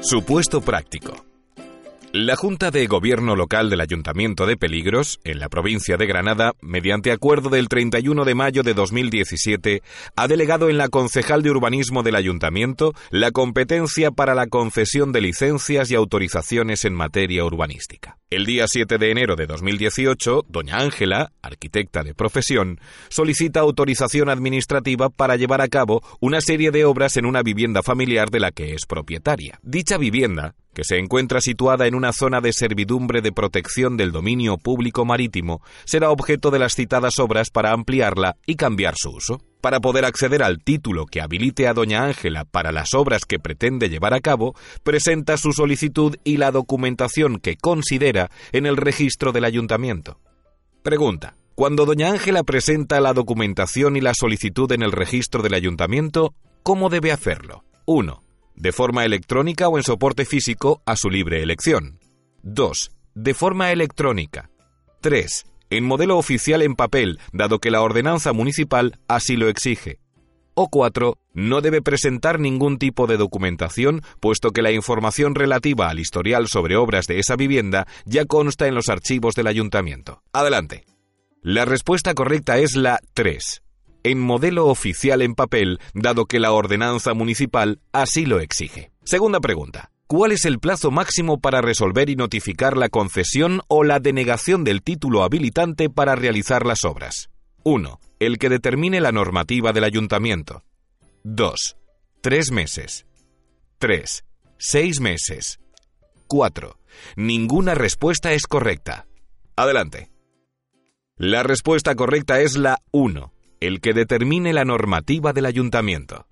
Supuesto práctico. La Junta de Gobierno Local del Ayuntamiento de Peligros, en la provincia de Granada, mediante acuerdo del 31 de mayo de 2017, ha delegado en la concejal de urbanismo del Ayuntamiento la competencia para la concesión de licencias y autorizaciones en materia urbanística. El día 7 de enero de 2018, doña Ángela, arquitecta de profesión, solicita autorización administrativa para llevar a cabo una serie de obras en una vivienda familiar de la que es propietaria. Dicha vivienda que se encuentra situada en una zona de servidumbre de protección del dominio público marítimo, será objeto de las citadas obras para ampliarla y cambiar su uso. Para poder acceder al título que habilite a Doña Ángela para las obras que pretende llevar a cabo, presenta su solicitud y la documentación que considera en el registro del ayuntamiento. Pregunta. Cuando Doña Ángela presenta la documentación y la solicitud en el registro del ayuntamiento, ¿cómo debe hacerlo? 1 de forma electrónica o en soporte físico a su libre elección. 2. De forma electrónica. 3. En modelo oficial en papel, dado que la ordenanza municipal así lo exige. O 4. No debe presentar ningún tipo de documentación, puesto que la información relativa al historial sobre obras de esa vivienda ya consta en los archivos del ayuntamiento. Adelante. La respuesta correcta es la 3 en modelo oficial en papel, dado que la ordenanza municipal así lo exige. Segunda pregunta. ¿Cuál es el plazo máximo para resolver y notificar la concesión o la denegación del título habilitante para realizar las obras? 1. El que determine la normativa del ayuntamiento. 2. Tres meses. 3. Seis meses. 4. Ninguna respuesta es correcta. Adelante. La respuesta correcta es la 1 el que determine la normativa del ayuntamiento.